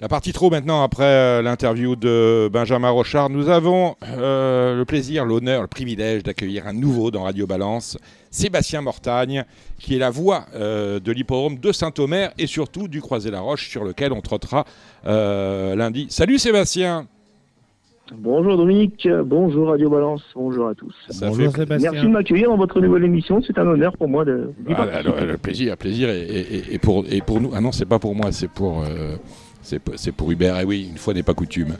La partie trop maintenant, après euh, l'interview de Benjamin Rochard, nous avons euh, le plaisir, l'honneur, le privilège d'accueillir un nouveau dans Radio Balance, Sébastien Mortagne, qui est la voix euh, de l'hippodrome de Saint-Omer et surtout du Croisé-la-Roche sur lequel on trottera lundi. Salut Sébastien Bonjour Dominique, bonjour Radio Balance, bonjour à tous. bonjour Sébastien. Merci de m'accueillir dans votre nouvelle émission, c'est un honneur pour moi de. Ah, le, plaisir, plaisir et, pour, et pour nous. Ah non, c'est pas pour moi, c'est pour. C'est pour Hubert, et oui, une fois n'est pas coutume.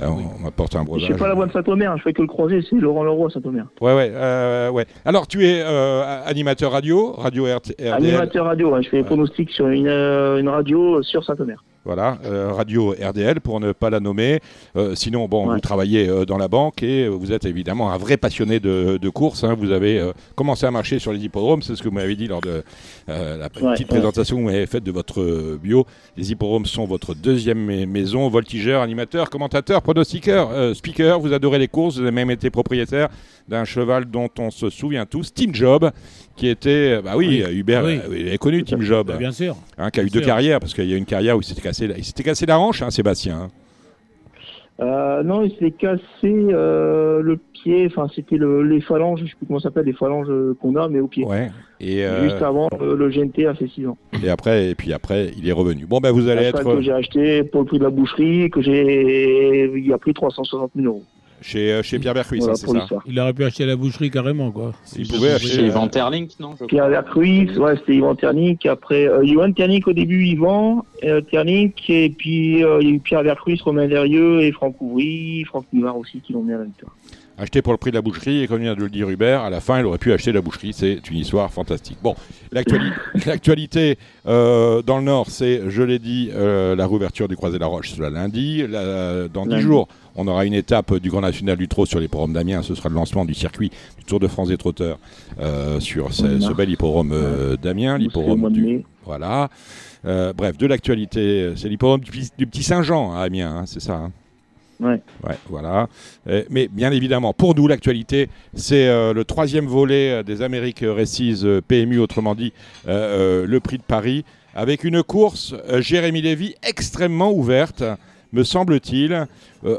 Euh, on m'apporte un breuvage. Je ne fais pas la voix de Saint-Omer, je fais que le croisé, c'est Laurent Leroy Saint-Omer. Ouais, ouais, euh, ouais. Alors, tu es euh, animateur radio, radio RTL Animateur radio, je fais des pronostics sur une, une radio sur Saint-Omer. Voilà, euh, radio RDL pour ne pas la nommer. Euh, sinon, bon, vous travaillez euh, dans la banque et vous êtes évidemment un vrai passionné de, course. Hein. Vous avez commencé à marcher sur les hippodromes, c'est ce que vous m'avez dit lors de la petite présentation que vous avez faite de votre bio. Les hippodromes sont votre deuxième maison. Voltigeur, animateur, commentateur, pronostiqueur, speaker. Vous adorez les courses. Vous avez même été propriétaire d'un cheval dont on se souvient tous, Team Job, qui était, bah oui, Hubert est connu, Team Job, bien sûr, hein, qui a eu deux carrières parce qu'il y a une carrière où il s'était cassé, il s'était cassé la hanche, hein, Sébastien. Hein. Euh, non, il s'est cassé euh, le pied, enfin c'était le, les phalanges, je sais plus comment ça s'appelle, les phalanges qu'on a, mais au pied. Ouais. Et euh, Juste avant, le GNT a fait 6 ans. Et après, et puis après, il est revenu. Bon, ben vous allez être. que j'ai acheté pour le prix de la boucherie, que j'ai, il a pris 360 000 euros. Chez, euh, chez Pierre Bercruy, ça, c'est ça Il aurait pu acheter la boucherie carrément, quoi. Il pouvait acheter. Chez Yvan Terlink, non Pierre Bercruy, ouais, c'était Yvan Terlink. Après, euh, Yvan Terlink au début, Yvan euh, Terlink. Et puis, euh, il y a eu Pierre Bercruy, Romain Derieux et Franck Ouvry, Franck Nivard aussi, qui l'ont mis à la victoire acheté pour le prix de la boucherie, et comme vient de le dire Hubert, à la fin, il aurait pu acheter la boucherie. C'est une histoire fantastique. Bon, l'actualité euh, dans le Nord, c'est, je l'ai dit, euh, la réouverture du Croisé la Roche ce lundi. dans dix jours, on aura une étape du Grand National du Trot sur l'hippodrome d'Amiens. Ce sera le lancement du circuit du Tour de France des trotteurs euh, sur ce, bel hippodrome d'Amiens. L'hippodrome du. Voilà. bref, de l'actualité, c'est l'hippodrome du, Petit Saint-Jean à Amiens, hein, c'est ça hein. Ouais. voilà. mais bien évidemment, pour nous, l'actualité, c'est euh, le troisième volet euh, des Amériques Récises euh, PMU, autrement dit, le prix de Paris, avec une course, Jérémy Lévy, extrêmement ouverte, me semble-t-il.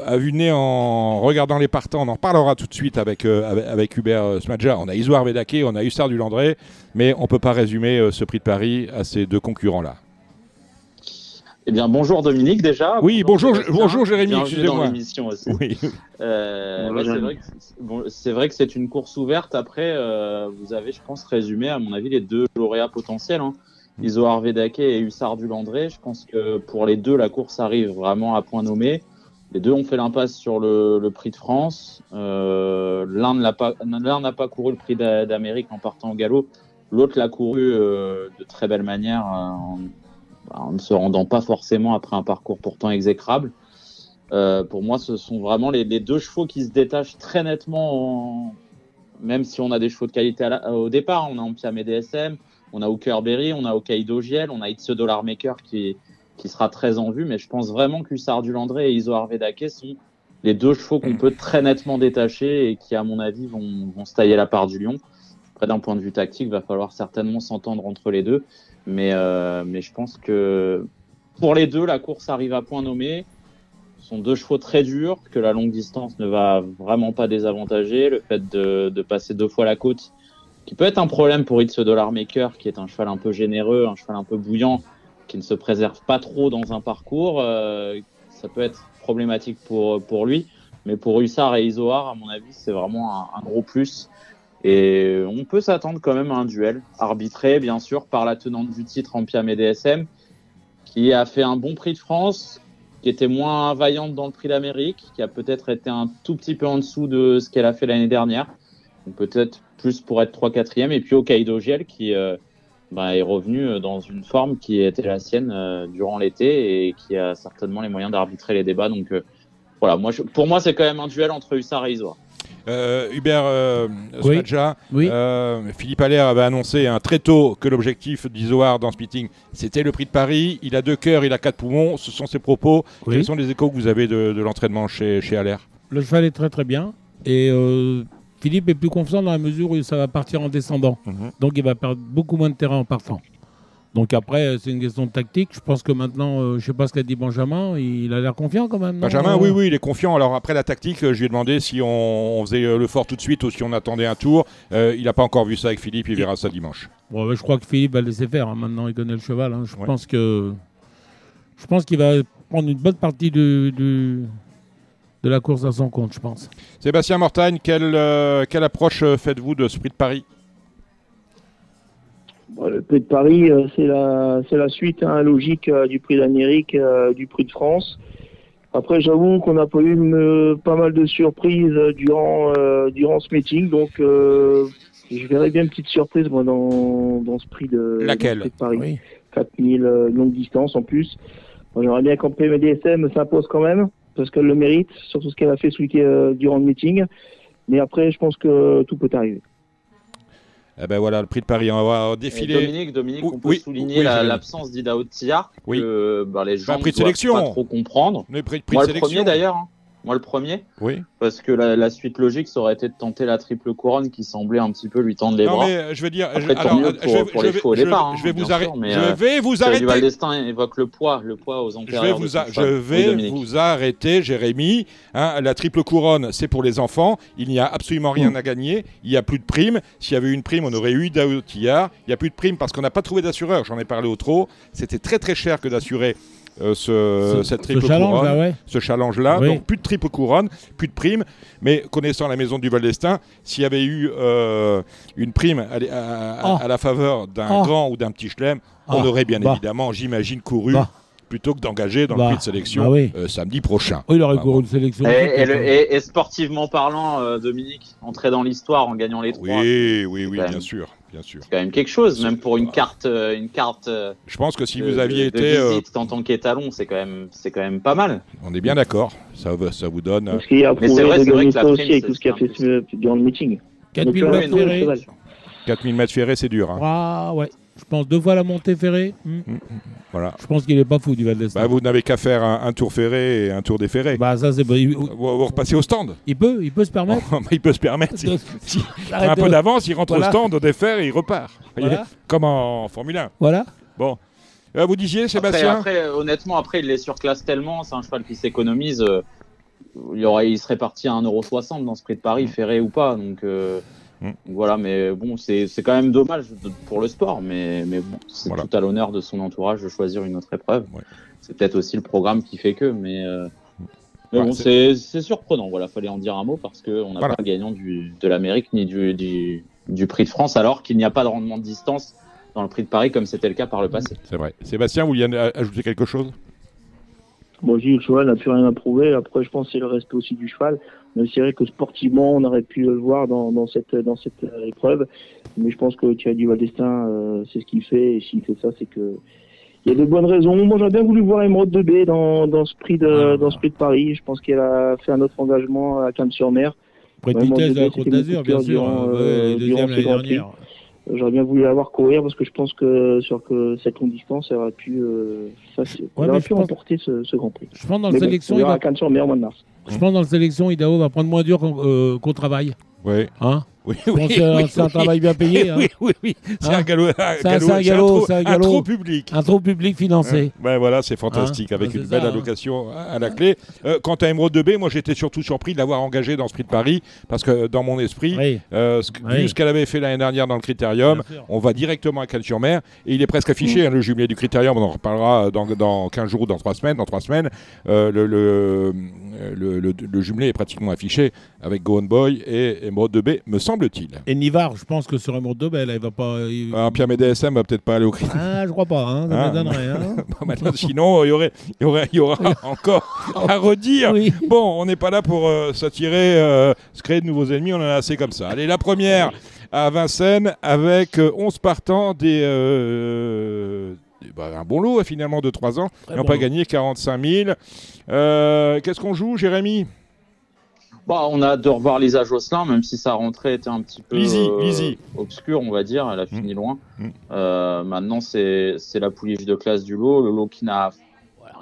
à vue nez, en regardant les partants, on en parlera tout de suite avec, avec, Hubert Smadja. On a Isoar Vedake, on a Hussard du Landré, mais on ne peut pas résumer ce prix de Paris à ces deux concurrents-là. Eh bien, bonjour Dominique déjà. Oui, bonjour, bonjour, Jérémy, excusez-moi. Oui. Euh, c'est vrai que c'est une course ouverte. Après, euh, vous avez, je pense, résumé, à mon avis, les deux lauréats potentiels. Hein. Mm. Iso Arvedake et Hussard du Landré. Je pense que pour les deux, la course arrive vraiment à point nommé. Les deux ont fait l'impasse sur le, prix de France. Euh, L'un n'a pas, pas couru le prix d'Amérique en partant au galop. L'autre l'a couru euh, de très belle manière en, en ne se rendant pas forcément après un parcours pourtant exécrable. Euh, pour moi, ce sont vraiment les, deux chevaux qui se détachent très nettement, même si on a des chevaux de qualité au départ. On a Ampiam et DSM, on a Hooker Berry, on a Hokkaido Giel, on a It's Dollar Maker qui, sera très en vue, mais je pense vraiment que Hussard du Landré et Iso Arvedake sont les deux chevaux qu'on peut très nettement détacher et qui, à mon avis, vont, vont se tailler la part du lion. Après, d'un point de vue tactique, il va falloir certainement s'entendre entre les deux. Mais, euh, mais je pense que pour les deux, la course arrive à point nommé. Ce sont deux chevaux très durs, que la longue distance ne va vraiment pas désavantager. Le fait de, passer deux fois la côte, qui peut être un problème pour It's Dollar Maker, qui est un cheval un peu généreux, un cheval un peu bouillant, qui ne se préserve pas trop dans un parcours. Euh, ça peut être problématique pour, lui. Mais pour Hussard et Isoar, à mon avis, c'est vraiment un, gros plus. Et on peut s'attendre quand même à un duel, arbitré bien sûr par la tenante du titre en et DSM, qui a fait un bon prix de France, qui était moins vaillante dans le prix d'Amérique, qui a peut-être été un tout petit peu en dessous de ce qu'elle a fait l'année dernière. Peut-être plus pour être 3-4e. Et puis Hokkaido Giel qui euh, bah, est revenu dans une forme qui était la sienne euh, durant l'été et qui a certainement les moyens d'arbitrer les débats. Donc euh, voilà, moi, pour moi c'est quand même un duel entre Hussard et Isoa. Euh, Hubert euh, euh, Philippe Allaire avait annoncé un très tôt que l'objectif d'Isoar dans ce meeting, c'était le prix de Paris. Il a deux cœurs, il a quatre poumons. Ce sont ses propos. Quels sont les échos que vous avez de, l'entraînement chez, chez Allaire? Le cheval est très très bien. Et Philippe est plus confiant dans la mesure où ça va partir en descendant. Mhm. Donc il va perdre beaucoup moins de terrain en partant. Donc après, c'est une question de tactique. Je pense que maintenant, euh, je sais pas ce qu'a dit Benjamin, il a l'air confiant quand même. Benjamin, oui, oui, il est confiant. Alors après la tactique, je lui ai demandé si on, faisait euh, le fort tout de suite ou si on attendait un tour. Euh, il n'a pas encore vu ça avec Philippe, il verra ça dimanche. Bon, je crois que Philippe va laisser faire. Hein. Maintenant, il connaît le cheval. Hein. Je pense que je pense qu'il va prendre une bonne partie de, de, la course à son compte, je pense. Sébastien Mortagne, quelle, quelle approche faites-vous de ce prix de Paris? Le prix de Paris, euh, c'est la, c'est la suite hein, logique euh, du prix d'Amérique, euh, du prix de France. Après, j'avoue qu'on a pas eu pas mal de surprises durant, durant ce meeting, donc je verrais bien une petite surprise moi, dans, dans ce prix de, Laquelle Paris. 4000 longue distance en plus. j'aimerais bien qu'en PMDSM s'impose quand même, parce qu'elle le mérite, surtout ce qu'elle a fait ce week durant le meeting. Mais après, je pense que tout peut arriver. Eh ben voilà, le prix de Paris. On va défiler. Dominique, Dominique, on peut souligner l'absence d'Ida Otiar, oui. que bah, les gens ne doivent pas trop comprendre. Le prix, Moi, le premier d'ailleurs. Hein. Moi, le premier. Oui. Parce que la, suite logique, ça aurait été de tenter la triple couronne qui semblait un petit peu lui tendre les non, bras. Mais je dire, Après, alors, mieux pour, je, pour les chevaux au départ. Je, vais, hein, vous, arrêter. je euh, vais vous arrêter. Évoque le poids, le poids aux antérieurs. Je vais vous, je vais vous arrêter, Jérémy. Hein, la triple couronne, c'est pour les enfants. Il n'y a absolument rien mm. à gagner. Il n'y a plus de prime. S'il y avait eu une prime, on aurait eu Daoutillard. Il n'y a plus de prime parce qu'on n'a pas trouvé d'assureur. J'en ai parlé au trop. C'était très très cher que d'assurer euh, ce, cette triple couronne, ce challenge-là. Donc plus de triple couronne, plus de prime. Mais connaissant la maison du Val d'Estaing, s'il y avait eu euh, une prime à, à, ah. la faveur d'un ah. grand ou d'un petit chelem, on ah. aurait bien bah. évidemment, j'imagine, couru. Bah. plutôt que d'engager dans le bah. prix de sélection euh, samedi prochain. Oui, il aurait couru une sélection. Et, sportivement parlant, Dominique, entrer dans l'histoire en gagnant les trois. Oui, oui, oui, bien sûr. C'est quand même quelque chose, même pour une carte, euh, une carte. Euh, je pense que si vous aviez été euh, en tant qu'étalon, c'est quand même, c'est quand même pas mal. On est bien d'accord. Ça, ça vous donne. Parce qu'il y a Mais c'est vrai, c'est vrai que la aussi avec tout ce qu'il a fait durant le meeting. 4000 mètres ferrés. 4000 mètres ferrés, c'est dur. Hein. Ah ouais. Je pense deux fois la montée ferrée. Hmm. Mm, mm, voilà. Je pense qu'il n'est pas fou du Val d'Estaing. Bah, vous n'avez qu'à faire un, tour ferré et un tour des ferrés. Bah, ça, c'est... Vous, vous, repassez au stand. Il peut, il peut se permettre. Oh, il peut se permettre. Si, un peu d'avance, il rentre au stand, au défaire et il repart. Comme en Formule 1. Voilà. Bon. Euh, vous disiez, Sébastien après, honnêtement, après, il les surclasse tellement. C'est un cheval qui s'économise. Euh, il, aurait, il serait parti à 1,60€ dans ce prix de Paris, ferré ou pas. Donc. Euh, Mm. Voilà, mais bon, c'est quand même dommage pour le sport, mais, mais bon, c'est tout à l'honneur de son entourage de choisir une autre épreuve. C'est peut-être aussi le programme qui fait que, mais, euh, mais bon, c'est surprenant. Voilà, fallait en dire un mot parce qu'on n'a pas gagnant du, de l'Amérique ni du, du, du, prix de France, alors qu'il n'y a pas de rendement de distance dans le prix de Paris comme c'était le cas par le passé. C'est vrai. Sébastien, vous vouliez ajouter quelque chose? Bon, j'ai le cheval n'a plus rien à prouver. Après, je pense que c'est le respect aussi du cheval. Mais c'est vrai que sportivement, on aurait pu le voir dans, dans cette, dans cette euh, épreuve. Mais je pense que Thierry Valdestin, euh, c'est ce qu'il fait. Et s'il fait ça, c'est que il y a de bonnes raisons. Moi, j'aurais bien voulu voir Emeraude de B dans, dans, ce prix de, dans ce prix de Paris. Je pense qu'elle a fait un autre engagement à Cannes-sur-Mer. Près de vitesse de la Côte d'Azur, bien sûr. Durant, euh, deuxième l'année dernière. J'aurais bien voulu la voir courir parce que je pense que sur que cette longue distance, elle aurait pu, euh, ça, ouais, aurait pu remporter ce, ce, Grand Prix. Je pense dans la sélection, il va... sur mois de mars. Je pense dans la sélection, Idaho va prendre moins dur qu'on euh, qu travaille. Oui. Hein? Oui, oui, c'est un travail bien payé. Hein. Oui, oui, oui. C'est un galop, un, galop, un, galop, un, un, trop public. Un trop public financé. Hein ben voilà, c'est fantastique, hein? avec une belle allocation à la clé. Euh, quant à Emeraude 2B, moi j'étais surtout surpris de l'avoir engagé dans ce prix de Paris, parce que dans mon esprit, euh, ce, vu ce qu'elle avait fait l'année dernière dans le Critérium, on va directement à Cannes-sur-Mer, et il est presque affiché, mm. le jumelé du Critérium, on en reparlera dans, dans 15 jours ou dans 3 semaines. Dans 3 semaines, euh, le, le, le, le, jumelé est pratiquement affiché avec Go Boy et Emeraude 2B, me semble-t-il. Et je pense que sur Emeraude Dobel, elle va pas. Il... Ah, Pierre va peut-être pas aller au cri. Ah, je crois pas, hein, ça hein Hein. maintenant, sinon, il y aurait, y aurait, y aura encore à redire. Bon, on n'est pas là pour euh, s'attirer, euh, se créer de nouveaux ennemis, on en a assez comme ça. Allez, la première à Vincennes avec 11 euh, partants des. Bah, un bon lot finalement de 3 ans. Ils n'ont pas gagné 45 000. Qu'est-ce qu'on joue, Jérémy? Bah, on a hâte de revoir Lisa Josselin, même si sa rentrée était un petit peu euh, obscure, on va dire. Elle a fini mm. loin. Mm. Euh, maintenant, c'est la pouliche de classe du lot. Le lot qui n'a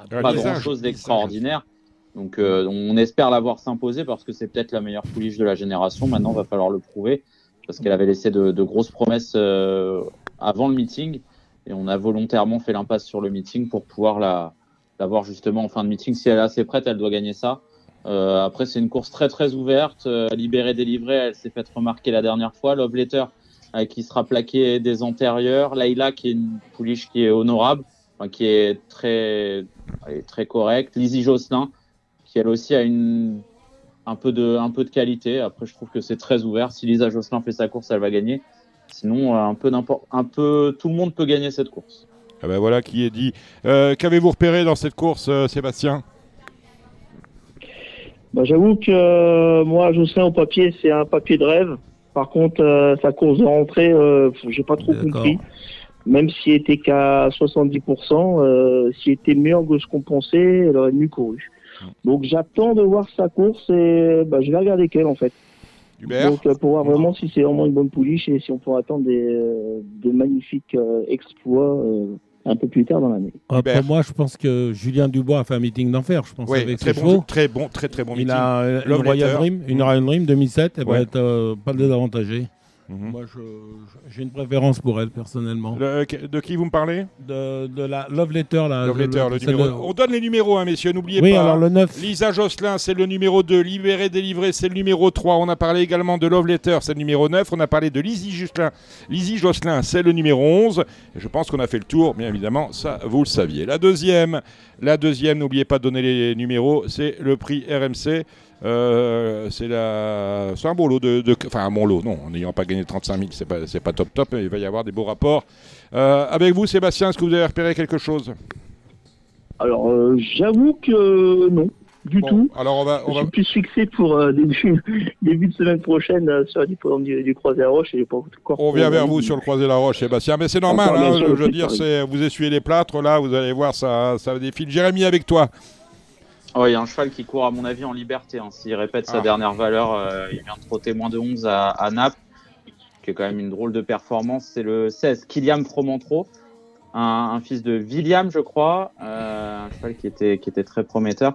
pas grand-chose d'extraordinaire. Donc, euh, on espère l'avoir s'imposer parce que c'est peut-être la meilleure pouliche de la génération. Maintenant, il va falloir le prouver parce qu'elle avait laissé de, grosses promesses avant le meeting. Et on a volontairement fait l'impasse sur le meeting pour pouvoir la, voir justement en fin de meeting. Si elle est assez prête, elle doit gagner ça. Euh, après, c'est une course très très ouverte. Euh, libérée, délivrée, elle s'est faite remarquer la dernière fois. Love Letter euh, qui sera plaqué des antérieurs. Layla qui est une pouliche qui est honorable, qui est très, très correcte. Lizzie Jocelyn qui elle aussi a une, un, peu de, un peu de qualité. Après, je trouve que c'est très ouvert. Si Lisa Jocelyn fait sa course, elle va gagner. Sinon, un peu, un peu tout le monde peut gagner cette course. Ah ben voilà qui est dit. Qu'avez-vous repéré dans cette course, Sébastien? Bah, J'avoue que euh, moi, sais au papier, c'est un papier de rêve. Par contre, euh, sa course de rentrée, euh, j'ai pas trop compris. Même s'il était qu'à 70%, euh, s'il était meilleur que ce qu'on pensait, elle aurait mieux couru. Donc j'attends de voir sa course et bah, je vais regarder qu'elle en fait. Donc pour voir vraiment si c'est vraiment une bonne pouliche et si on peut attendre des, des magnifiques exploits un peu plus tard dans l'année. pour moi, je pense que Julien Dubois a fait un meeting d'enfer. Je pense avec très bon, très bon, très très bon Il a une Royal Dream, une Royal Dream 2007. Elle va être euh, pas désavantagée. Mhm. Moi, j'ai une préférence pour elle, personnellement. de qui vous me parlez de, la Love Letter. La, Love Letter, le, numéro. On donne les numéros, hein, messieurs, n'oubliez oui, pas. alors le 9. Lisa Jocelyn, c'est le numéro 2. Libéré, délivré, c'est le numéro 3. On a parlé également de Love Letter, c'est le numéro 9. On a parlé de Lizzie Jocelyn, Lizzie Jocelyn c'est le numéro 11. je pense qu'on a fait le tour, bien évidemment, ça, vous le saviez. La deuxième, la deuxième n'oubliez pas de donner les numéros, c'est le prix RMC. Euh, c'est la... un bon lot de, Enfin, un bon lot, non, en n'ayant pas gagné 35 000, c'est pas, pas top top, mais il va y avoir des beaux rapports. Euh, avec vous, Sébastien, est-ce que vous avez repéré quelque chose? Alors, euh, j'avoue que non, du tout. Alors, on va. On je suis plus fixé pour début, début, de semaine prochaine sur la du, du Croisé-la-Roche. On vient vers vous sur le Croisé-la-Roche, Sébastien, mais c'est normal, hein, je, veux dire, vous essuyez les plâtres, là, vous allez voir, ça, ça défile. Jérémy, avec toi Oh, il y a un cheval qui court, à mon avis, en liberté. Hein. S'il répète sa ah. dernière valeur, euh, il vient de trotter moins de 11 à, Naples, qui est quand même une drôle de performance. C'est le 16, Kiliam Fromentro, un, fils de William, je crois, euh, un cheval qui était, qui était très prometteur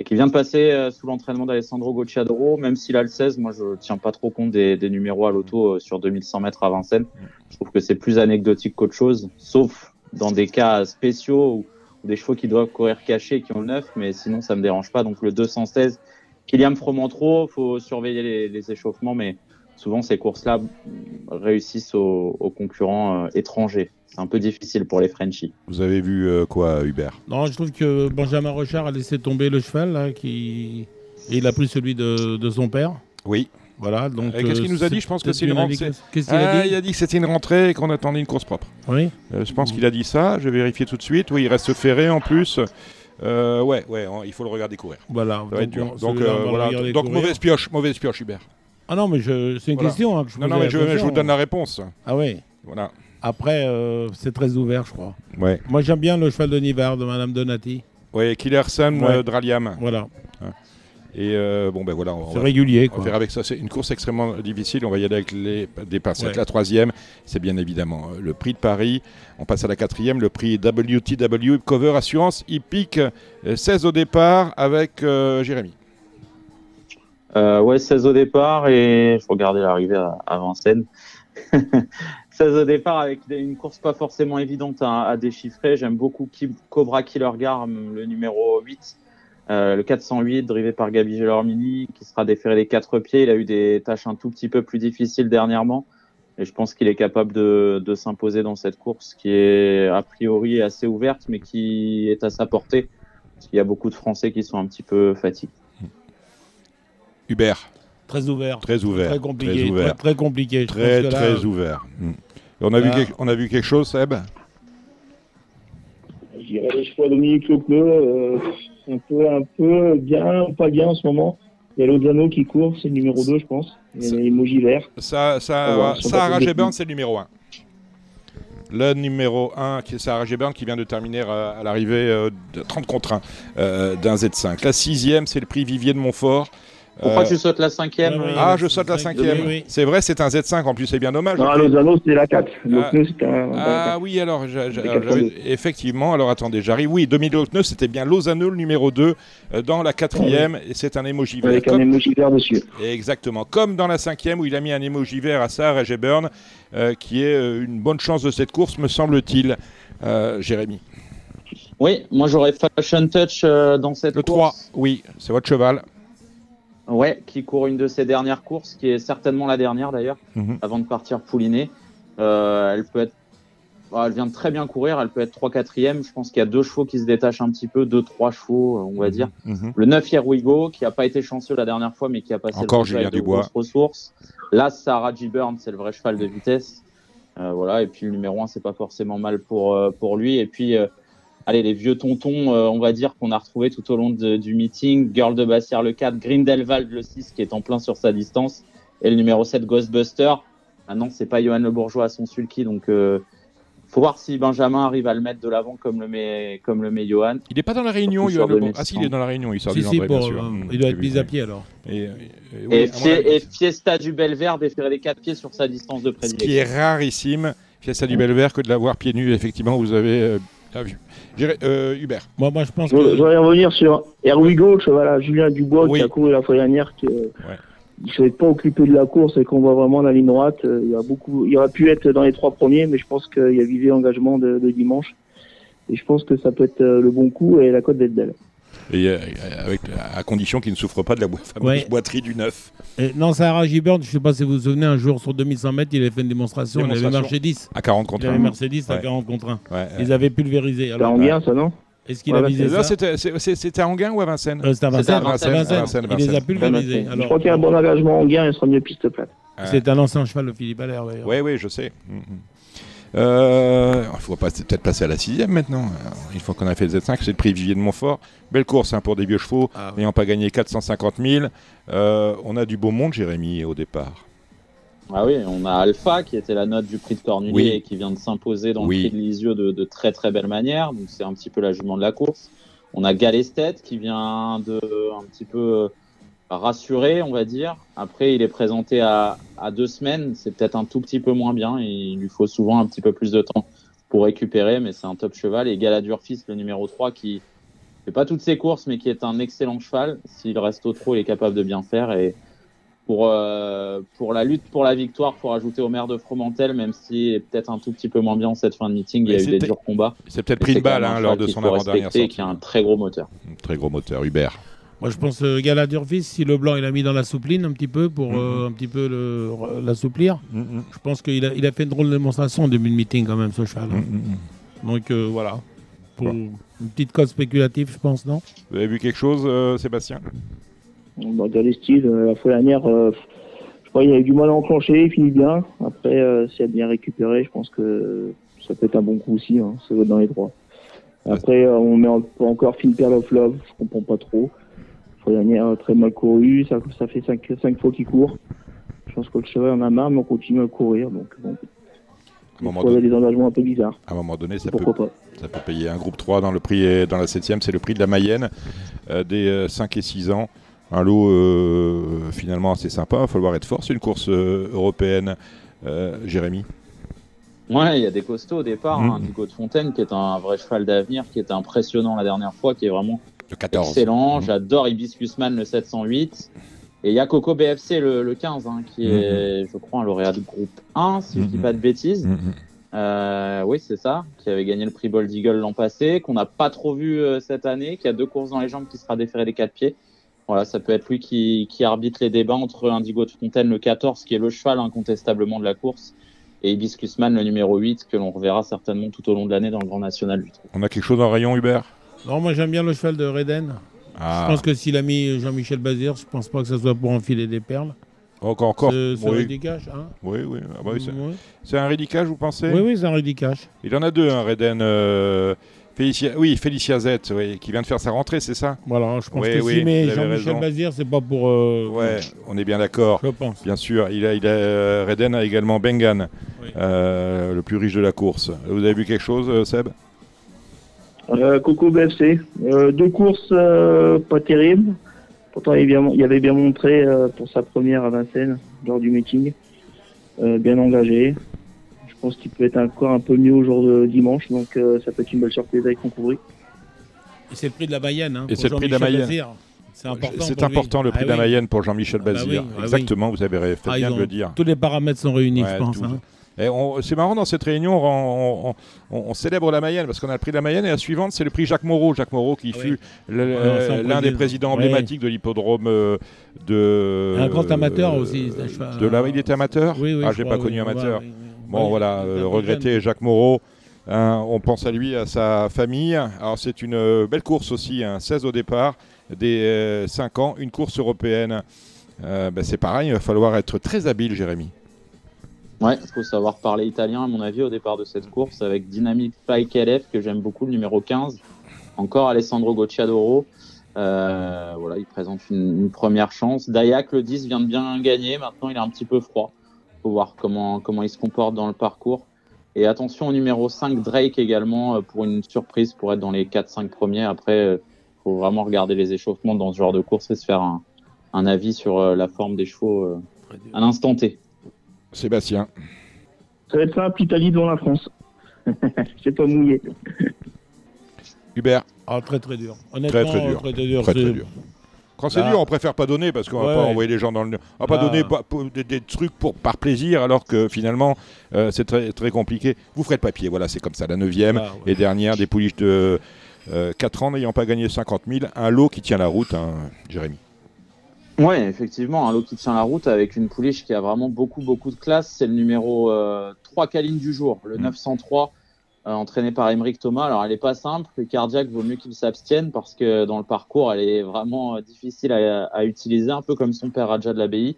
et qui vient de passer euh, sous l'entraînement d'Alessandro Gocciadoro. Même s'il a le 16, moi, je tiens pas trop compte des, des numéros à l'auto sur 2100 mètres à Vincennes. Je trouve que c'est plus anecdotique qu'autre chose, sauf dans des cas spéciaux où des chevaux qui doivent courir cachés qui ont le 9, mais sinon ça me dérange pas. Donc le 216, Kylian Fromentro, faut surveiller les, échauffements, mais souvent ces courses-là réussissent aux, concurrents euh, étrangers. C'est un peu difficile pour les Frenchies. Vous avez vu euh, quoi, Hubert? Non, je trouve que Benjamin Rochard a laissé tomber le cheval, là, qui... et il a pris celui de, de son père. Oui. Voilà, donc. Qu'est-ce qu'il nous a dit Je pense que c'est une rentrée. Qu'est-ce qu'il a dit Il a dit que c'était une rentrée et qu'on attendait une course propre. Oui. Euh, je pense qu'il a dit ça. Je vais vérifier tout de suite. Oui, il reste ferré en plus. Euh, ouais, ouais, il faut le regarder courir. Voilà. Ça va être dur. Donc, euh, voilà. donc mauvaise pioche, mauvaise pioche, Hubert. Ah non, mais c'est une question. Hein, je non, non, mais je, vous donne la réponse. Ah oui. Voilà. Après, c'est très ouvert, je crois. Ouais. Moi, j'aime bien le cheval de Nivard de Madame Donati. Oui, Killerson ouais. Draliam. Voilà. Et euh, bon, ben voilà. C'est régulier. On va faire avec ça. C'est une course extrêmement difficile. On va y aller avec les, des passettes. La troisième, c'est bien évidemment euh, le prix de Paris. On passe à la quatrième, le prix WTW Cover Assurance. Il pique 16 au départ avec euh, Jérémy. ouais, 16 au départ et je regardais l'arrivée à, Vincennes. 16 au départ avec une course pas forcément évidente à, déchiffrer. J'aime beaucoup Cobra Killer Garm, le numéro 8. Euh, le 408, drivé par Gabi Gelormini, qui sera déféré les quatre pieds. Il a eu des tâches un tout petit peu plus difficiles dernièrement. Et je pense qu'il est capable de, de s'imposer dans cette course qui est a priori assez ouverte, mais qui est à sa portée. Parce qu'il y a beaucoup de Français qui sont un petit peu fatigués. Hubert. Très ouvert. Très ouvert. Très compliqué. Très, ouvert. très, compliqué. très, très ouvert. Hmm. On, a vu on a vu quelque chose, Seb? Je dirais les choix Dominique Leclerc un peu, un peu bien, pas bien en ce moment. Il y a Lozano qui court, c'est le numéro 2, je pense. Il y a l'emoji vert. Ça, ça, Sarah Gebern, c'est le numéro 1. Le numéro 1, qui est Sarah Gebern, qui vient de terminer à, l'arrivée euh, de 30 contre 1 euh, d'un Z5. La sixième, c'est le prix Vivier de Montfort. Pourquoi tu sautes la cinquième Ah, je saute la cinquième. C'est vrai, c'est un Z5 en plus, c'est bien dommage. Non, Lozano, c'est la 4. Ah, ah oui, alors, effectivement, alors attendez, j'arrive. Oui, 2009, c'était bien Lozano, le numéro 2, dans la quatrième, et c'est un émoji vert. Avec un émoji vert dessus. Exactement, comme dans la cinquième où il a mis un émoji vert à Sarah et Burn, qui est une bonne chance de cette course, me semble-t-il, Jérémy. Oui, moi j'aurais Fashion Touch dans cette le course. Le 3, oui, c'est votre cheval. Ouais, qui court une de ses dernières courses, qui est certainement la dernière d'ailleurs, mhm. avant de partir pouliner. Euh, elle peut être, bah, elle vient de très bien courir, elle peut être 3 4 e Je pense qu'il y a deux chevaux qui se détachent un petit peu, deux trois chevaux, on va mhm. dire. Mhm. Le 9 Here We Go, qui a pas été chanceux la dernière fois, mais qui a passé Encore Julien de ressources. Là, Sarah G. Burn, c'est le vrai cheval de vitesse. Euh, voilà, et puis le numéro 1, c'est pas forcément mal pour, euh, pour lui. Et puis, euh, allez, les vieux tontons, euh, on va dire, qu'on a retrouvés tout au long du meeting. Girl de Bassière le 4, Grindelwald le 6 qui est en plein sur sa distance. Et le numéro 7, Ghostbuster. Maintenant, c'est pas Johan Le Bourgeois à son sulky, donc euh, faut voir si Benjamin arrive à le mettre de l'avant comme le met comme le met Johan. Il n'est pas dans la réunion, Johan Le Ah si, il est dans la réunion, il sort du si, bien sûr. Euh, il doit être mis à pied alors. Et, et, Fiesta du Belvert déférer les 4 pieds sur sa distance de prédilection. Ce qui est rarissime, Fiesta du Belvert, que de l'avoir pieds nus, effectivement, vous avez vu. Euh, Hubert. Moi, moi, je pense je, que. Je vais revenir sur Erwigo, voilà, Julien Dubois qui a couru la fois dernière, qui euh, ne s'est pas occupé de la course et qu'on voit vraiment la ligne droite. Euh, il, y a beaucoup, il aurait pu être dans les trois premiers, mais je pense qu'il y a visé l'engagement de, de, dimanche. Et je pense que ça peut être le bon coup et la cote d'être belle. Et euh, avec, à condition qu'il ne souffre pas de la fameuse boiterie du neuf. non, Sarah Gibert, je ne sais pas si vous vous souvenez, un jour sur 2100 mètres, il avait fait une démonstration, il avait marché 10. À 40 contre 1. Il avait Mercedes à 40 contre 1. Ils avaient pulvérisé. En bien, ça, non est-ce qu'il a visé ça C'était à Anguin ou à Vincennes euh, C'était à Vincennes. Vincennes. Il les a pulvérisés. Je crois qu'il y a un bon engagement Anguin, il sera mieux piste plate. C'est un ancien cheval de Philippe Allaire, d'ailleurs. Oui, oui, je sais. Mm, mm. Euh, il faut peut-être passer à la sixième maintenant. Une fois qu'on a fait le Z5, c'est le prix Vivier de Montfort. Belle course hein, pour des vieux chevaux, ah n'ayant pas gagné 450 000. Euh, on a du beau monde, Jérémy, au départ. Ah oui, on a Alpha qui était la note du prix de Cornulier et qui vient de s'imposer dans le prix de Lisieux de, très très belle manière. Donc c'est un petit peu la jument de la course. On a Galestet qui vient de un petit peu rassuré, on va dire. Après, il est présenté à, à deux semaines. C'est peut-être un tout petit peu moins bien. il lui faut souvent un petit peu plus de temps pour récupérer, mais c'est un top cheval. Et Galadur Fils, le numéro 3, qui fait pas toutes ses courses, mais qui est un excellent cheval. S'il reste au trot, il est capable de bien faire. Et pour, euh, pour la lutte pour la victoire, il faut rajouter au maire de Fromentel, même si est peut-être un tout petit peu moins bien en cette fin de meeting. Il y a eu des durs combats. C'est peut-être pris une balle hein, lors de son avant-dernière sortie. qui a un très gros moteur. Un très gros moteur, Hubert. Moi, je pense euh, Galadurvis, si le blanc il a mis dans la soupline un petit peu pour mhm. euh, un petit peu l'assouplir, mhm. je pense qu'il a, il a fait une drôle de démonstration en début de meeting quand même, ce cheval. Mhm, Donc euh, voilà, pour une petite code spéculative, je pense, non? Vous avez vu quelque chose, Sébastien? Bah, Dans les styles, la fois dernière, je crois qu'il a eu du mal à enclencher, il finit bien. Après, s'il a bien récupéré, je pense que ça peut être un bon coup aussi, hein, ça va être dans les droits. Après, on met encore Fin Pearl of Love, je comprends pas trop dernière très mal couru, ça, ça fait 5 cinq, cinq fois qu'il court. Je pense que le cheval en a marre, mais on continue à courir. Donc, bon. il y a des engagements un peu bizarres. À un moment donné, ça, peut, ça peut payer un groupe 3 dans le prix dans la 7 c'est le prix de la Mayenne euh, des 5 euh, et 6 ans. Un lot euh, finalement assez sympa, il va falloir être fort, c'est une course européenne. Jérémy Ouais, il y a des costauds au départ. Mmh. Hein, de Fontaine, qui est un vrai cheval d'avenir, qui était impressionnant la dernière fois, qui est vraiment Excellent, mhm. j'adore Hibiscusman le 708. Et il y a Coco BFC le, 15, hein, qui mhm. est, je crois, un lauréat de groupe 1, si je dis mhm. pas de bêtises. Euh, oui, c'est ça, qui avait gagné le prix Bold Eagle l'an passé, qu'on n'a pas trop vu euh, cette année, qui a deux courses dans les jambes, qui sera déféré des quatre pieds. Voilà, ça peut être lui qui, qui arbitre les débats entre Indigo de Fontaine le 14, qui est le cheval incontestablement de la course, et Hibiscusman le numéro 8, que l'on reverra certainement tout au long de l'année dans le Grand National du On a quelque chose en rayon, Hubert? Non, moi j'aime bien le cheval de Reden. Ah. Je pense que s'il a mis Jean-Michel Bazir, je pense pas que ça soit pour enfiler des perles. Encore, encore. C'est un rédicage, hein Oui, oui. Ah bah c'est un rédicage, vous pensez? Oui, oui, c'est un rédicage. Il en a deux, un Reden. Euh, Félicia... Oui, Félicia Z, oui, qui vient de faire sa rentrée, c'est ça? Voilà, je pense que si, mais Jean-Michel Bazir, c'est pas pour. Euh, ouais, on est bien d'accord. Je pense. Bien sûr. Il a, il a, euh, Reden a également Bengan, le plus riche de la course. Vous avez vu quelque chose, Seb? Euh, Coco BFC. Euh, deux courses euh, pas terribles. Pourtant, il, il avait bien montré pour sa première à Vincennes lors du meeting, bien engagé. Je pense qu'il peut être encore un peu mieux au jour de dimanche, donc ça peut être une belle surprise avec Concouvry. Et c'est le prix de la Mayenne. Hein, et c'est le prix de la Mayenne. C'est important, c'est important le prix de la Mayenne pour Jean-Michel ah bah Bazir. Ah Exactement, vous avez fait ah, bien de le dire. Tous les paramètres sont réunis, je pense. Hein. C'est marrant dans cette réunion, on, célèbre la Mayenne parce qu'on a le prix de la Mayenne et la suivante c'est le prix Jacques Moreau. Jacques Moreau qui fut l'un des présidents emblématiques de l'hippodrome euh, de. Un grand amateur aussi. De là, il était amateur? Oui, ah, j'ai pas connu amateur. Bon, voilà, euh, regretter Jacques Moreau. Hein, on pense à lui, à sa famille. Alors c'est une euh, belle course aussi, 16 hein, au départ, des 5 ans, une course européenne. Ben, c'est pareil, il va falloir être très habile, Jérémy. Ouais, il faut savoir parler italien, à mon avis, au départ de cette course, avec Dynamic Pike LF, que j'aime beaucoup, le numéro 15. Encore Alessandro Gocciadoro. Euh, voilà, il présente une, première chance. Dayak, le 10, vient de bien gagner. Maintenant, il est un petit peu froid. faut voir comment, comment il se comporte dans le parcours. Et attention au numéro 5, Drake également, euh, pour une surprise, pour être dans les 4-5 premiers. Après, il euh, faut vraiment regarder les échauffements dans ce genre de course et se faire un, un avis sur la forme des chevaux à l'instant T. Sébastien. Ça va être simple, Italie devant la France. C'est pas mouillé. Hubert. Ah, très très dur. Honnêtement, très très dur. Très, très, dur. Quand c'est dur, on préfère pas donner parce qu'on va pas envoyer les gens dans le. On va pas donner des, trucs pour, par plaisir alors que finalement euh, c'est très, très compliqué. Vous ferez le papier, voilà, c'est comme ça. La 9 et dernière des pouliches de 4 euh, ans n'ayant pas gagné 50 000. Un lot qui tient la route, hein, Jérémy. Oui, effectivement, un lot qui tient la route avec une pouliche qui a vraiment beaucoup, beaucoup de classe. C'est le numéro 3 euh, Caline du jour, le 903, mm. euh, entraîné par Émeric Thomas. Alors, elle n'est pas simple. Le cardiaque vaut mieux qu'il s'abstienne parce que dans le parcours, elle est vraiment euh, difficile à, utiliser, un peu comme son père Raja de l'Abbaye.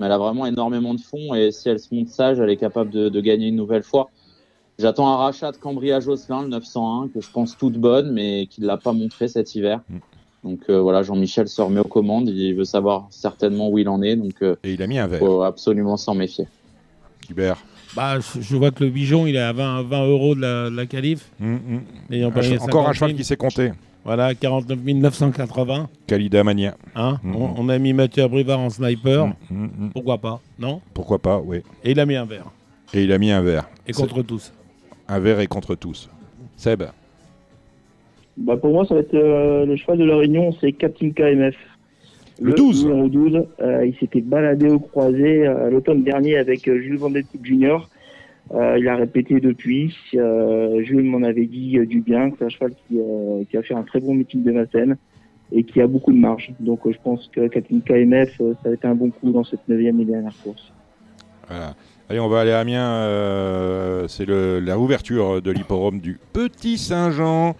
Mais elle a vraiment énormément de fond et si elle se montre sage, elle est capable de, gagner une nouvelle fois. J'attends un rachat de Cambria Josselin, le 901, que je pense toute bonne, mais qui ne l'a pas montré cet hiver. Mm. Donc euh, voilà, Jean-Michel se remet aux commandes. Il veut savoir certainement où il en est. Donc, euh, Et il a mis un verre. faut absolument s'en méfier. Hubert. Bah, je vois que le bijon, il est à 20, 20 euros de la, de la qualif. Hum, hum. encore un cheval qui s'est compté. Voilà, 49 980. Kalida Mania. Hein hum, on, a mis Mathieu Abrivard en sniper. Pourquoi pas Non? Pourquoi pas, oui. Et il a mis un verre. Et il a mis un verre. Et contre tous. Un verre et contre tous. Seb bah pour moi, ça va être euh, le cheval de la Réunion, c'est Katinka MF. Le, 12 numéro 12. Euh, il s'était baladé au croisé euh, l'automne dernier avec Jules Vandeltip Junior. il a répété depuis. Jules m'en avait dit du bien, c'est un cheval qui, qui, a fait un très bon meeting de Vincennes et qui a beaucoup de marge. Donc je pense que Katinka MF, ça va être un bon coup dans cette neuvième et dernière course. Voilà. Allez, on va aller à Amiens. c'est la ouverture de l'hipporome du Petit Saint-Jean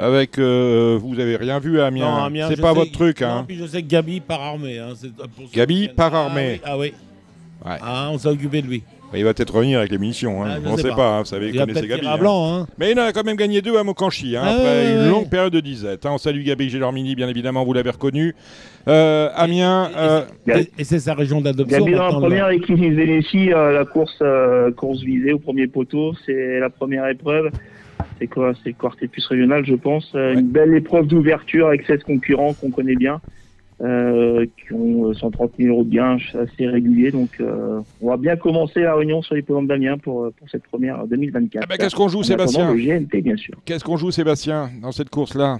avec euh, vous avez rien vu à Amiens. c'est pas votre truc. hein. puis je sais que Gabi part armé. Hein, Gabi part armé. Ah oui. Ah, oui. Ah, on s'est occupé de lui. Il va peut-être revenir avec l'émission. Hein. Ah, on ne sait pas. Hein, vous savez, il connaissez Gabi. Blanc, Mais il en a quand même gagné deux à Mokanchi ah, après une longue période de disette. On salue Gabi Gélormini, bien évidemment, vous l'avez reconnu. Euh, Amiens. Et, c'est sa région d'adoption. Gabi dans la première équipe Vénétie, euh, la course, course visée au premier poteau, c'est la première épreuve c'est quoi C'est Quartet Plus Régional, je pense. Euh, une belle épreuve d'ouverture avec 16 concurrents qu'on connaît bien, euh, qui ont 130 000 euros de gains assez réguliers. Donc, euh, on va bien commencer la réunion sur les programmes d'Amiens pour, pour cette première 2024. Ah bah, qu'est-ce qu'on joue, Sébastien Le GNT, bien sûr. Qu'est-ce qu'on joue, Sébastien, dans cette course-là?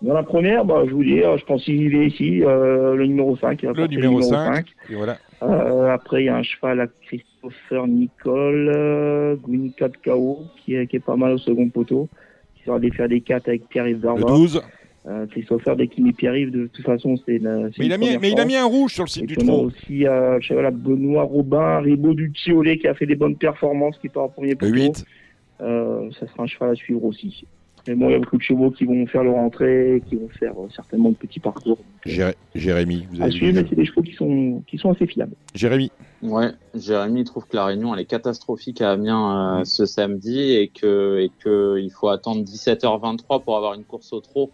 Dans la première, bah, je vous dis, je pense qu'il est ici, le numéro 5. Le numéro, 5. Et voilà. Après, il y a un cheval à Christopher Nicole, euh, de KO, qui est, qui est pas mal au second poteau, qui sera des faire des 4 avec Pierre-Yves. Le 12. Euh, Christopher dès qu'il met Pierre-Yves, de toute façon, c'est Mais, il a, mis, mais il a mis un rouge sur le site du trot. aussi euh, Benoît Robin, Ribaud du Tiolet, qui a fait des bonnes performances, qui part en premier poteau. 8. Euh, ça sera un cheval à suivre aussi. Mais bon, il y a beaucoup de chevaux qui vont faire leur entrée, qui vont faire euh, certainement de petits parcours. Jérémy, vous avez à suivre, c'est des chevaux qui sont, qui sont assez fiables. Jérémy Ouais, Jérémy trouve que la réunion elle est catastrophique à Amiens euh, ce samedi et que et que il faut attendre 17h23 pour avoir une course au trot.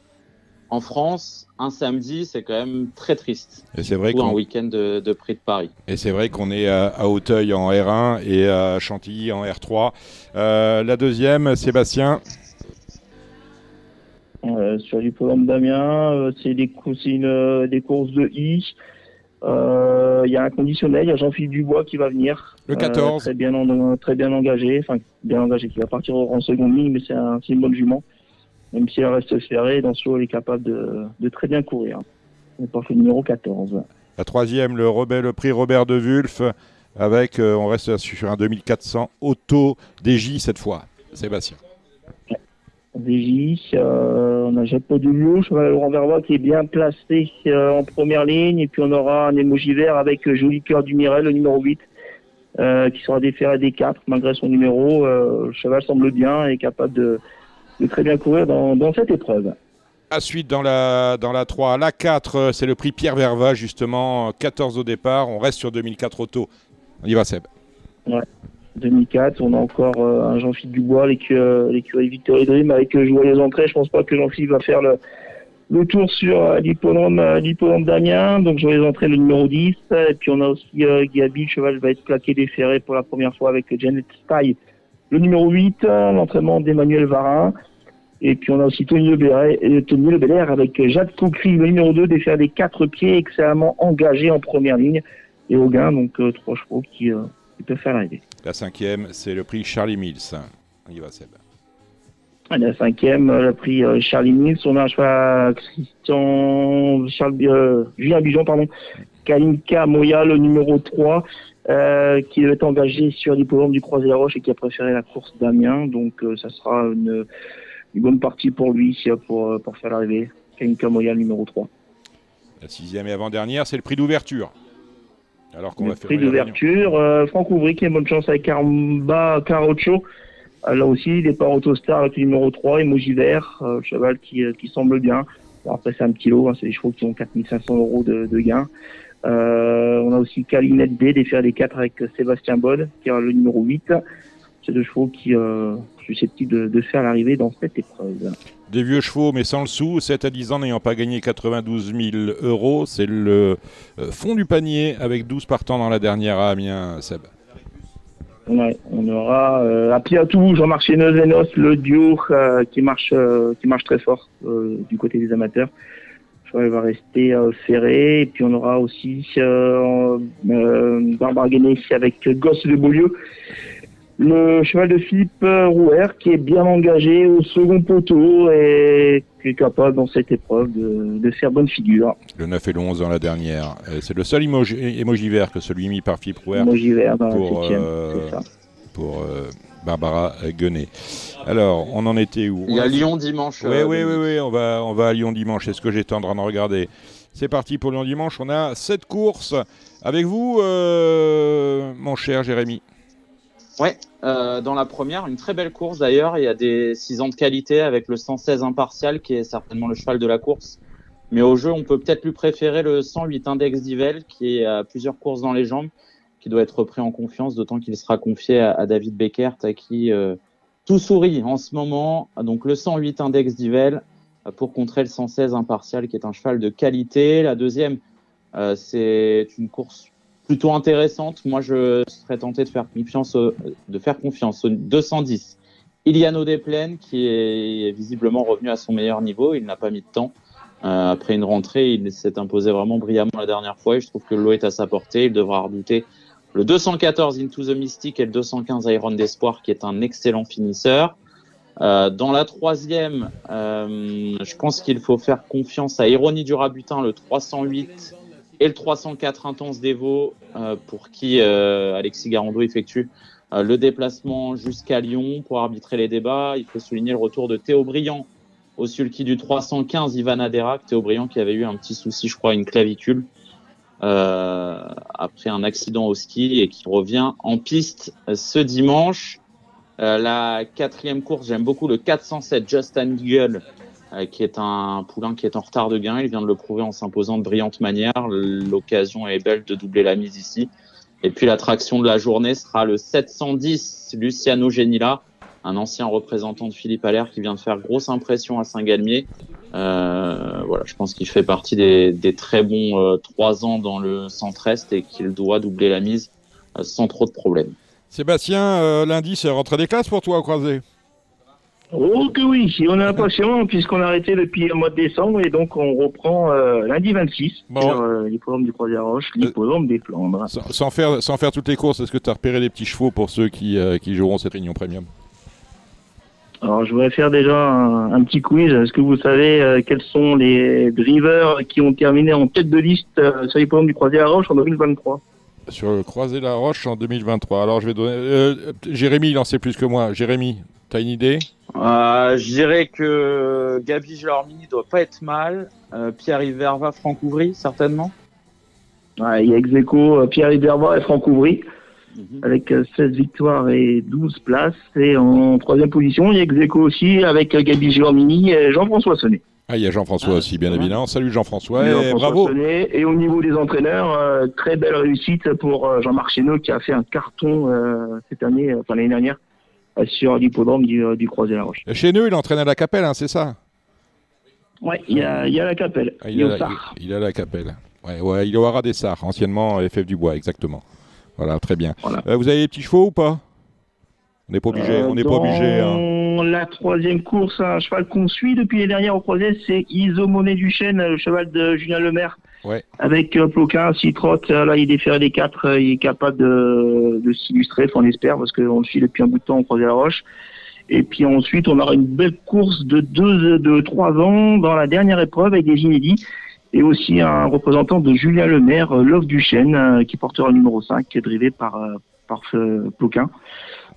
En France, un samedi, c'est quand même très triste. Et c'est vrai qu'on un week-end de, prix de Paris. Et c'est vrai qu'on est à, Hauteuil en R1 et à Chantilly en R3. Euh, la deuxième, Sébastien. Sur l'hippodrome d'Amiens, c'est des, une, des courses de I. Il y a un conditionnel, il y a Jean-Philippe Dubois qui va venir. Le 14. très, bien très bien engagé, enfin bien engagé, qui va partir en seconde ligne, mais c'est un, une bonne jument. Même si elle reste ferrée, dans ce elle est capable de, de très bien courir. Au numéro 14. La troisième, le, le prix Robert de Wulf, avec, euh, on reste sur un 2400 auto DJ cette fois. Sébastien. Euh, on a Japon du Lieu, cheval Laurent Verbois qui est bien placé euh, en première ligne, et puis on aura un émoji vert avec Joli Cœur du Mirel, le numéro 8, qui sera déféré des 4 malgré son numéro. le cheval semble bien et capable de, très bien courir dans, dans cette épreuve. Ensuite, dans la, dans la 3, la 4, euh, c'est le prix Pierre Verva, justement, 14 au départ. On reste sur 2004 auto. On y va, Seb. Ouais. 2004, on a encore euh, un Jean-Philippe Dubois, l'écurie Victory Dream, avec euh, les entrées. Je pense pas que Jean-Philippe va faire le, le tour sur euh, l'hippodrome d'Amiens. Donc, les entrées le numéro 10. Et puis, on a aussi Gabi, le cheval va être plaqué déféré pour la première fois avec Janet Style. Le numéro 8, l'entraînement d'Emmanuel Varin. Et puis on a aussi Tony Lebelair, avec Jacques Coukry, le numéro 2, des faire des quatre pieds, excellemment engagé en première ligne. Et au gain, donc euh, trois chevaux qui, euh, qui, peuvent faire l'arrivée. La cinquième, c'est le prix Charlie Mills. On y va, Seb. La cinquième, euh, le prix Charlie Mills. On a un cheval Christian, Charles, Julien Bijon, pardon. Kalinka Moya, le numéro 3. qui est engagé sur l'hippodrome du Croisé-la-Roche et qui a préféré la course d'Amiens. Donc, ça sera une, une bonne partie pour lui pour, euh, pour faire l'arrivée. Kainka Moya numéro 3. La sixième et avant-dernière, c'est le prix d'ouverture. Alors qu'on va faire. Prix d'ouverture, euh, Franck Ouvry qui a bonne chance avec Armba Carocho. Euh, là aussi, par Autostar avec le numéro 3, Emoji Vert, euh, cheval qui, qui semble bien. après, c'est un petit lot, hein, c'est des chevaux qui ont 4500 euros de, de gain. on a aussi Kalinette D, des des 4 avec Sébastien Bod, qui a le numéro 8. C'est deux chevaux qui, susceptible de, faire l'arrivée dans cette épreuve. Des vieux chevaux, mais sans le sou, 7 à 10 ans n'ayant pas gagné 92 000 euros. C'est le euh, fond du panier avec 12 partants dans la dernière à Amiens, Seb. Ouais, on aura euh, à Piatou, Jean-Marc Chenezenos, le duo euh, qui marche qui marche très fort du côté des amateurs. Je crois qu'il va rester ferré. Et puis on aura aussi Barbara Guéné avec Gosse de Beaulieu le cheval de Philippe Rouer qui est bien engagé au second poteau et qui est capable dans cette épreuve de, faire bonne figure. Le 9 et le 11 dans la dernière. C'est le seul emoji, vert que celui mis par Philippe Rouer vert pour, euh, pour euh, Barbara Guenet. Alors, on en était où? Il y a Lyon dimanche. Oui, euh, oui, oui, oui, on va, on va à Lyon dimanche. C'est ce que j'étais en train de regarder? C'est parti pour Lyon dimanche. On a cette course avec vous, mon cher Jérémy. Ouais, euh, dans la première, une très belle course d'ailleurs. Il y a des 6 ans de qualité avec le 116 impartial qui est certainement le cheval de la course. Mais au jeu, on peut peut-être lui préférer le 108 Index d'Ivel qui a plusieurs courses dans les jambes, qui doit être repris en confiance, d'autant qu'il sera confié à, David Beckert à qui euh, tout sourit en ce moment. Donc le 108 Index d'Ivel euh, pour contrer le 116 impartial qui est un cheval de qualité. La deuxième, euh, c'est une course plutôt intéressante. Moi, je serais tenté de faire confiance, de faire confiance au 210. Iliano Desplaines, qui est visiblement revenu à son meilleur niveau. Il n'a pas mis de temps. Euh, après une rentrée, il s'est imposé vraiment brillamment la dernière fois et je trouve que l'eau est à sa portée. Il devra redouter le 214 Into the Mystic et le 215 Iron d'Espoir, qui est un excellent finisseur. Euh, dans la troisième, euh, je pense qu'il faut faire confiance à Ironie du Rabutin, le 308 et le 304 Intense Devo euh, pour qui euh, Alexis Garando effectue euh, le déplacement jusqu'à Lyon pour arbitrer les débats. Il faut souligner le retour de Théo Briand au sulky du 315 Ivan Aderac. Théo Briand qui avait eu un petit souci, je crois, une clavicule après un accident au ski et qui revient en piste ce dimanche. la quatrième course, j'aime beaucoup le 407 Justin euh, qui est un poulain qui est en retard de gain. Il vient de le prouver en s'imposant de brillante manière. L'occasion est belle de doubler la mise ici. Et puis l'attraction de la journée sera le 710 Luciano Genila, un ancien représentant de Philippe Allaire qui vient de faire grosse impression à Saint-Galmier. Euh, voilà, je pense qu'il fait partie des, très bons euh, trois ans dans le centre-est et qu'il doit doubler la mise sans trop de problèmes. Sébastien, lundi, c'est rentrée des classes pour toi, Croisé Oh que oui, on est impatient puisqu'on a arrêté depuis le mois de décembre et donc on reprend euh, lundi 26 sur euh, l'hippodrome du Croisière-Roche, l'hippodrome des Flandres. Sans, faire, sans faire toutes les courses, est-ce que tu as repéré les petits chevaux pour ceux qui, qui joueront cette réunion premium? Alors, je voudrais faire déjà un, petit quiz. Est-ce que vous savez quels sont les drivers qui ont terminé en tête de liste sur l'hippodrome du Croisière-Roche en 2023 Sur le Croisé-la-Roche en 2023. Alors, je vais donner. Jérémy, il en sait plus que moi. Jérémy, T'as une idée? Euh, Je dirais que Gabi ne doit pas être mal. Euh, Pierre-Yves Verva, Franck Ouvry, certainement. il y a Execo, euh, Pierre-Yves Verva et Franck Ouvry. Mhm. Avec 16 victoires et 12 places. Et en troisième position, il y a Execo aussi avec Gabi Giormini et Jean-François Sonnet. Ah, il y a Jean-François ah, aussi, bien évidemment. Salut Jean-François, et bravo. Et au niveau des entraîneurs, très belle réussite pour Jean-Marc Chéneau qui a fait un carton cette année, enfin l'année dernière, sur l'hippodrome du, euh, du Croisé-la-Roche. Chez nous, il entraîne à la Capelle, hein, c'est ça? Oui, il y a, y a la Capelle. Ah, il, y a la, il, a la Capelle. Ouais, ouais, il aura des Sars, anciennement FF du Bois, exactement. Voilà, très bien. Euh, vous avez des petits chevaux ou pas? On n'est pas obligé. Euh, on n'est pas obligé. Hein. La troisième course, un cheval qu'on suit depuis les dernières au croisé, c'est Isomoné du Chêne, le cheval de Julien Lemaire. Avec euh, Ploquin, s'il trotte, euh, là il est déféré des quatre, euh, il est capable de, de s'illustrer, on espère, parce qu'on le suit depuis un bout de temps au croisé la roche. Et puis ensuite, on aura une belle course de deux, de trois ans dans la dernière épreuve avec des inédits. Et aussi un représentant de Julien Lemaire, Love du Chêne, qui portera le numéro 5, drivé par, par Ploquin.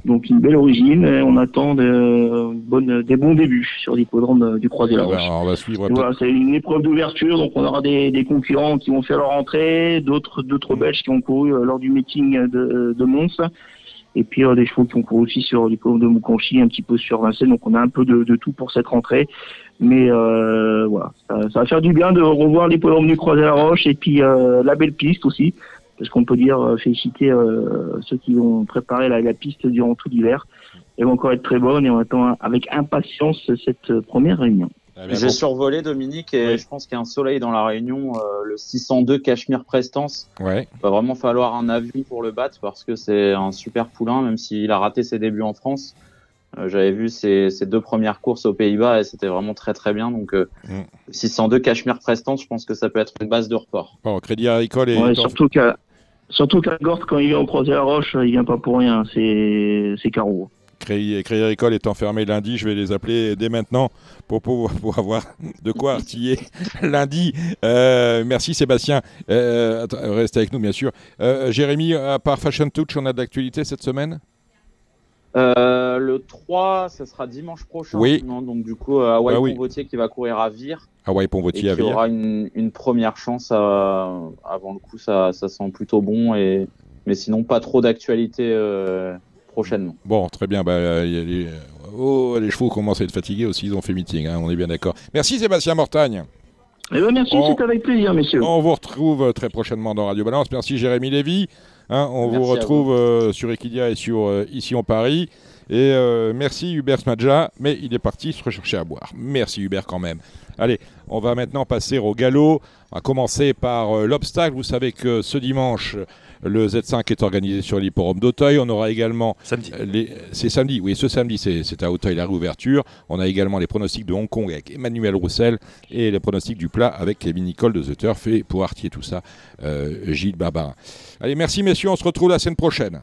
Donc une belle origine. on attend de, bonne, des bons débuts sur l'hippodrome du Croisé la Roche. on va suivre. Voilà, c'est une épreuve d'ouverture, donc on aura des, des, concurrents qui vont faire leur entrée, d'autres d'autres Belges qui ont couru euh, lors du meeting de, de Mons. Et puis euh, des chevaux qui ont couru aussi sur l'hippodrome de Moukanchy, un petit peu sur Vincennes. Donc on a un peu de, de tout pour cette rentrée. Mais euh, voilà, ça, ça, va faire du bien de revoir l'hippodrome du Croisé la Roche et puis euh, la belle piste aussi parce qu'on peut dire euh, féliciter euh, ceux qui ont préparé la, piste durant tout l'hiver. Elle va encore être très bonne et on attend avec impatience cette première réunion. Ah, J'ai survolé Dominique et je pense qu'il y a un soleil dans la réunion, euh, le 602 Cachemire Prestance. Ouais. Il va vraiment falloir un avion pour le battre parce que c'est un super poulain, même s'il a raté ses débuts en France. J'avais vu ses, deux premières courses aux Pays-Bas et c'était vraiment très très bien. Donc 602 mm. Cachemire Prestance, je pense que ça peut être une base de report. Bon, Crédit Agricole et surtout qu'à Surtout qu'à Gorth, quand il vient au croisé la roche, il vient pas pour rien, c'est Caro. Crédit, Crédit Agricole est enfermé lundi, je vais les appeler dès maintenant pour, pour, avoir de quoi artiller lundi. Euh, merci Sébastien, euh, reste avec nous bien sûr. Euh, Jérémy, à part Fashion Touch, on a de l'actualité cette semaine? Euh, le 3, ce sera dimanche prochain. Oui. donc du coup, euh, Hawaii ah, Ponvotier qui va courir à Vire. Hawaii Ponvotier à Vire. Il aura une, une, première chance avant le coup, ça, ça, sent plutôt bon. Et... Mais sinon, pas trop d'actualité euh, prochainement. Bon, très bien. Bah, les... Oh, les chevaux commencent à être fatigués aussi, ils ont fait meeting, hein, on est bien d'accord. Merci Sébastien Mortagne. Eh ben, merci, c'est avec plaisir, messieurs. On vous retrouve très prochainement dans Radio Balance. Merci Jérémy Lévy. Hein, on vous retrouve euh, sur Equidia et sur euh, Ici en Paris. Et euh, merci Hubert Smadja, mais il est parti se rechercher à boire. Merci Hubert quand même. Allez, on va maintenant passer au galop. On va commencer par l'obstacle. Vous savez que ce dimanche, le Z5 est organisé sur l'hipporome d'Auteuil. On aura également. Samedi. C'est samedi, oui, ce samedi, c'est à Auteuil la réouverture. On a également les pronostics de Hong Kong avec Emmanuel Roussel et les pronostics du plat avec Kevin Nicole de The Turf et pour artier tout ça, Gilles Barbarin. Allez, merci messieurs, on se retrouve la semaine prochaine.